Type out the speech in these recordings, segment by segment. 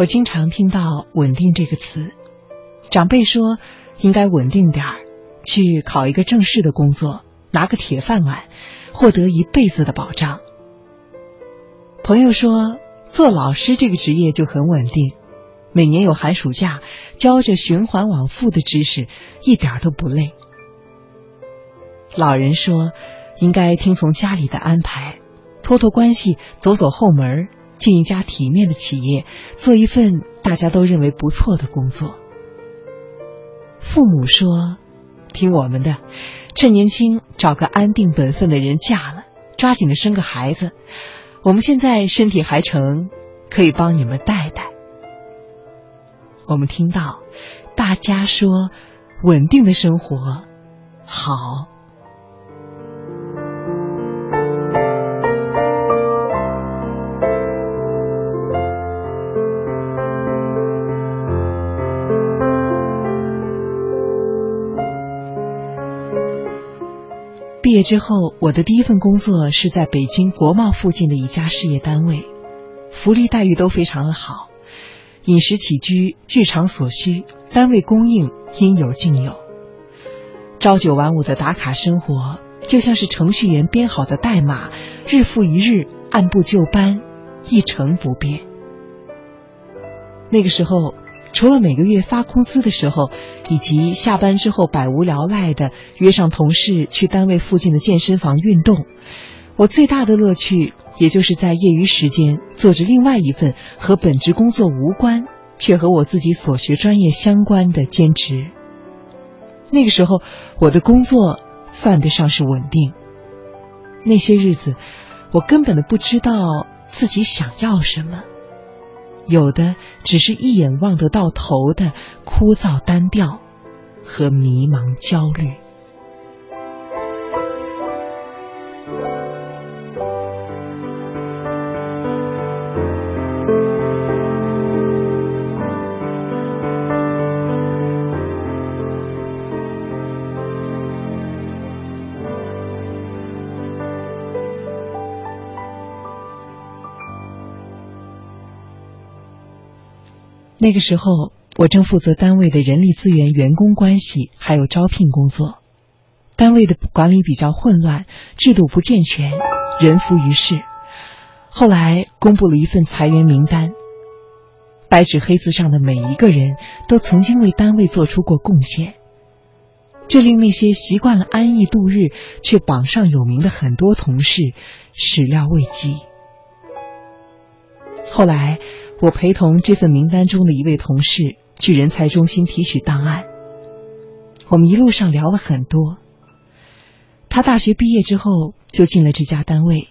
我经常听到“稳定”这个词，长辈说应该稳定点儿，去考一个正式的工作，拿个铁饭碗，获得一辈子的保障。朋友说做老师这个职业就很稳定，每年有寒暑假，教着循环往复的知识，一点都不累。老人说应该听从家里的安排，托托关系，走走后门。进一家体面的企业，做一份大家都认为不错的工作。父母说：“听我们的，趁年轻找个安定本分的人嫁了，抓紧的生个孩子。我们现在身体还成，可以帮你们带带。”我们听到大家说：“稳定的生活好。”毕业之后，我的第一份工作是在北京国贸附近的一家事业单位，福利待遇都非常的好，饮食起居、日常所需，单位供应应有尽有。朝九晚五的打卡生活，就像是程序员编好的代码，日复一日，按部就班，一成不变。那个时候。除了每个月发工资的时候，以及下班之后百无聊赖的约上同事去单位附近的健身房运动，我最大的乐趣也就是在业余时间做着另外一份和本职工作无关却和我自己所学专业相关的兼职。那个时候，我的工作算得上是稳定。那些日子，我根本的不知道自己想要什么。有的只是一眼望得到头的枯燥单调和迷茫焦虑。那个时候，我正负责单位的人力资源、员工关系还有招聘工作。单位的管理比较混乱，制度不健全，人浮于事。后来公布了一份裁员名单，白纸黑字上的每一个人都曾经为单位做出过贡献，这令那些习惯了安逸度日却榜上有名的很多同事始料未及。后来。我陪同这份名单中的一位同事去人才中心提取档案，我们一路上聊了很多。他大学毕业之后就进了这家单位，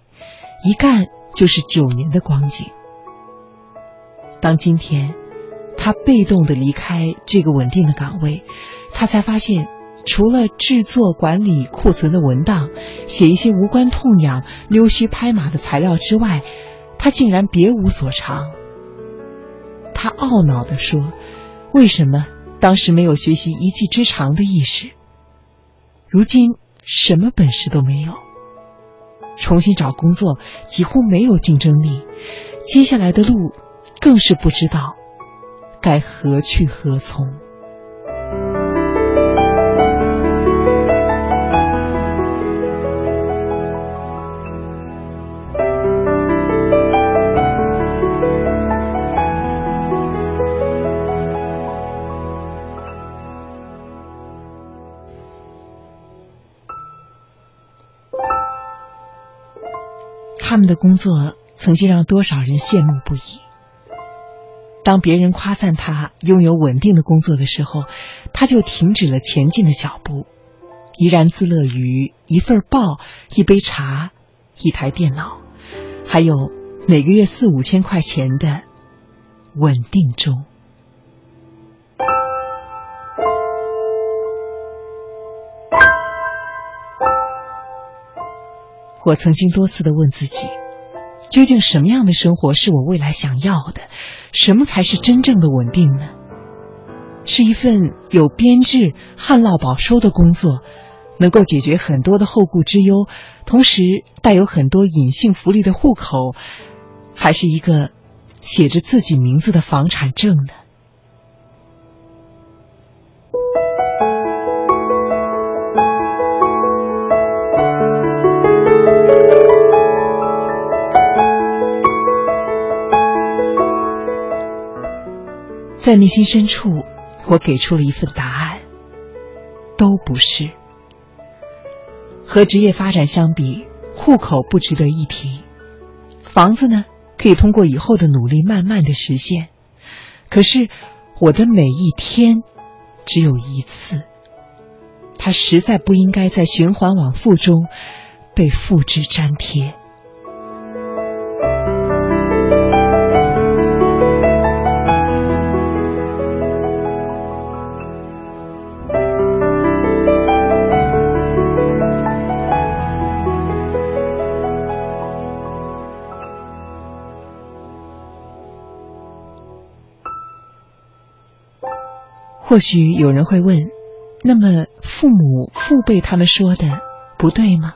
一干就是九年的光景。当今天他被动的离开这个稳定的岗位，他才发现，除了制作管理库存的文档、写一些无关痛痒、溜须拍马的材料之外，他竟然别无所长。他懊恼地说：“为什么当时没有学习一技之长的意识？如今什么本事都没有，重新找工作几乎没有竞争力，接下来的路更是不知道该何去何从。”他们的工作曾经让多少人羡慕不已。当别人夸赞他拥有稳定的工作的时候，他就停止了前进的脚步，怡然自乐于一份报、一杯茶、一台电脑，还有每个月四五千块钱的稳定中。我曾经多次的问自己，究竟什么样的生活是我未来想要的？什么才是真正的稳定呢？是一份有编制、旱涝保收的工作，能够解决很多的后顾之忧，同时带有很多隐性福利的户口，还是一个写着自己名字的房产证呢？在内心深处，我给出了一份答案：都不是。和职业发展相比，户口不值得一提，房子呢，可以通过以后的努力慢慢的实现。可是，我的每一天只有一次，它实在不应该在循环往复中被复制粘贴。或许有人会问：那么父母父辈他们说的不对吗？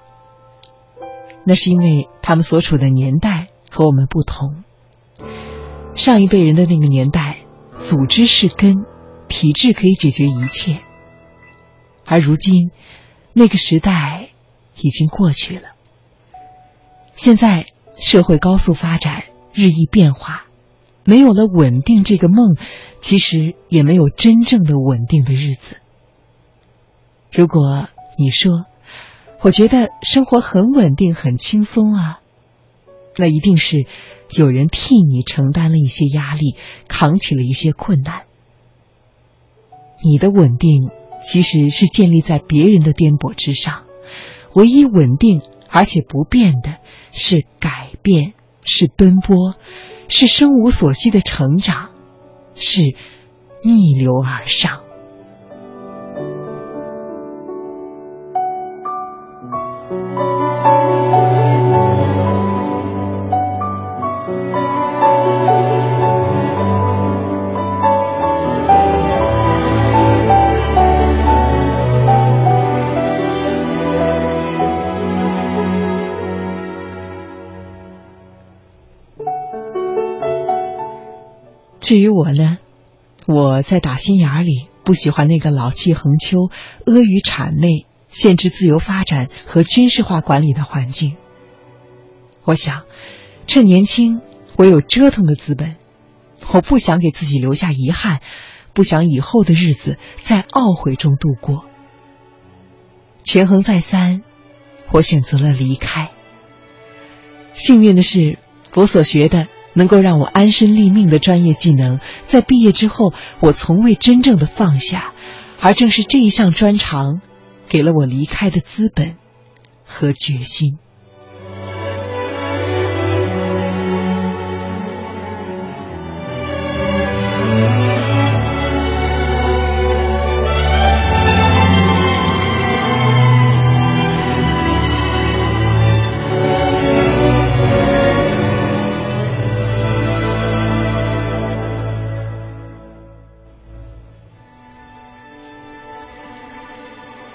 那是因为他们所处的年代和我们不同。上一辈人的那个年代，组织是根，体制可以解决一切。而如今，那个时代已经过去了。现在社会高速发展，日益变化。没有了稳定这个梦，其实也没有真正的稳定的日子。如果你说，我觉得生活很稳定、很轻松啊，那一定是有人替你承担了一些压力，扛起了一些困难。你的稳定其实是建立在别人的颠簸之上，唯一稳定而且不变的是改变，是奔波。是生无所息的成长，是逆流而上。至于我呢，我在打心眼里不喜欢那个老气横秋、阿谀谄媚、限制自由发展和军事化管理的环境。我想，趁年轻，我有折腾的资本，我不想给自己留下遗憾，不想以后的日子在懊悔中度过。权衡再三，我选择了离开。幸运的是，我所学的。能够让我安身立命的专业技能，在毕业之后，我从未真正的放下，而正是这一项专长，给了我离开的资本和决心。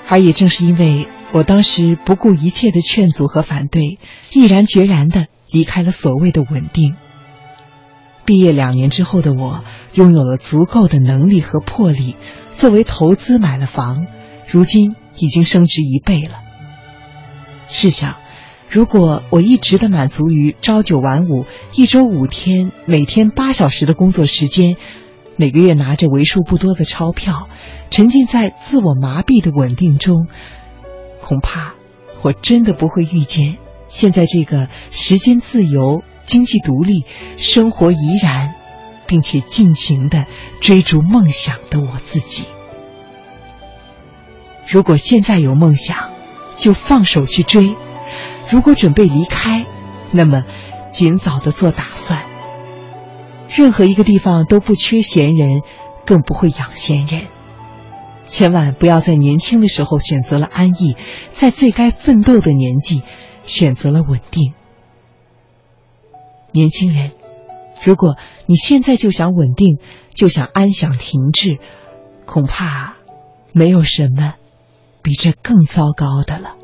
而也正是因为我当时不顾一切的劝阻和反对，毅然决然的离开了所谓的稳定。毕业两年之后的我，拥有了足够的能力和魄力，作为投资买了房，如今已经升值一倍了。试想，如果我一直的满足于朝九晚五、一周五天、每天八小时的工作时间，每个月拿着为数不多的钞票。沉浸在自我麻痹的稳定中，恐怕我真的不会遇见现在这个时间自由、经济独立、生活怡然，并且尽情的追逐梦想的我自己。如果现在有梦想，就放手去追；如果准备离开，那么尽早的做打算。任何一个地方都不缺闲人，更不会养闲人。千万不要在年轻的时候选择了安逸，在最该奋斗的年纪选择了稳定。年轻人，如果你现在就想稳定，就想安享停滞，恐怕没有什么比这更糟糕的了。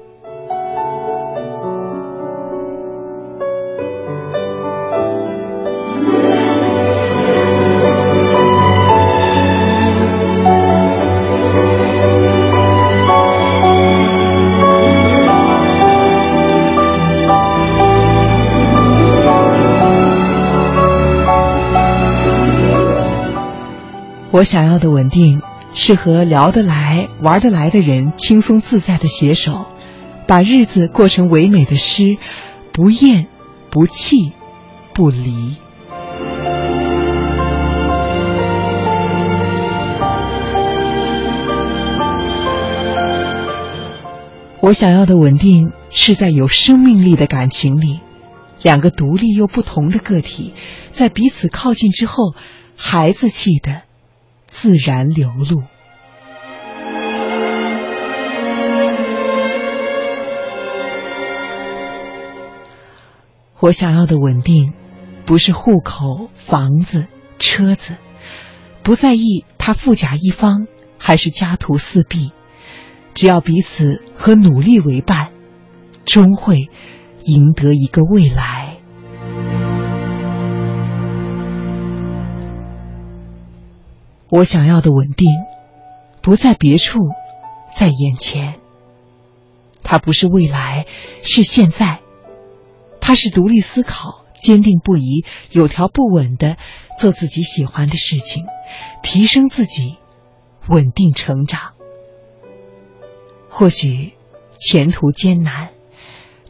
我想要的稳定，是和聊得来、玩得来的人轻松自在的携手，把日子过成唯美的诗，不厌、不弃、不离。我想要的稳定，是在有生命力的感情里，两个独立又不同的个体，在彼此靠近之后，孩子气的自然流露。我想要的稳定，不是户口、房子、车子，不在意他富甲一方还是家徒四壁。只要彼此和努力为伴，终会赢得一个未来。我想要的稳定，不在别处，在眼前。它不是未来，是现在。它是独立思考、坚定不移、有条不紊的做自己喜欢的事情，提升自己，稳定成长。或许前途艰难，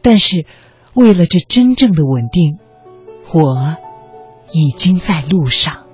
但是为了这真正的稳定，我已经在路上。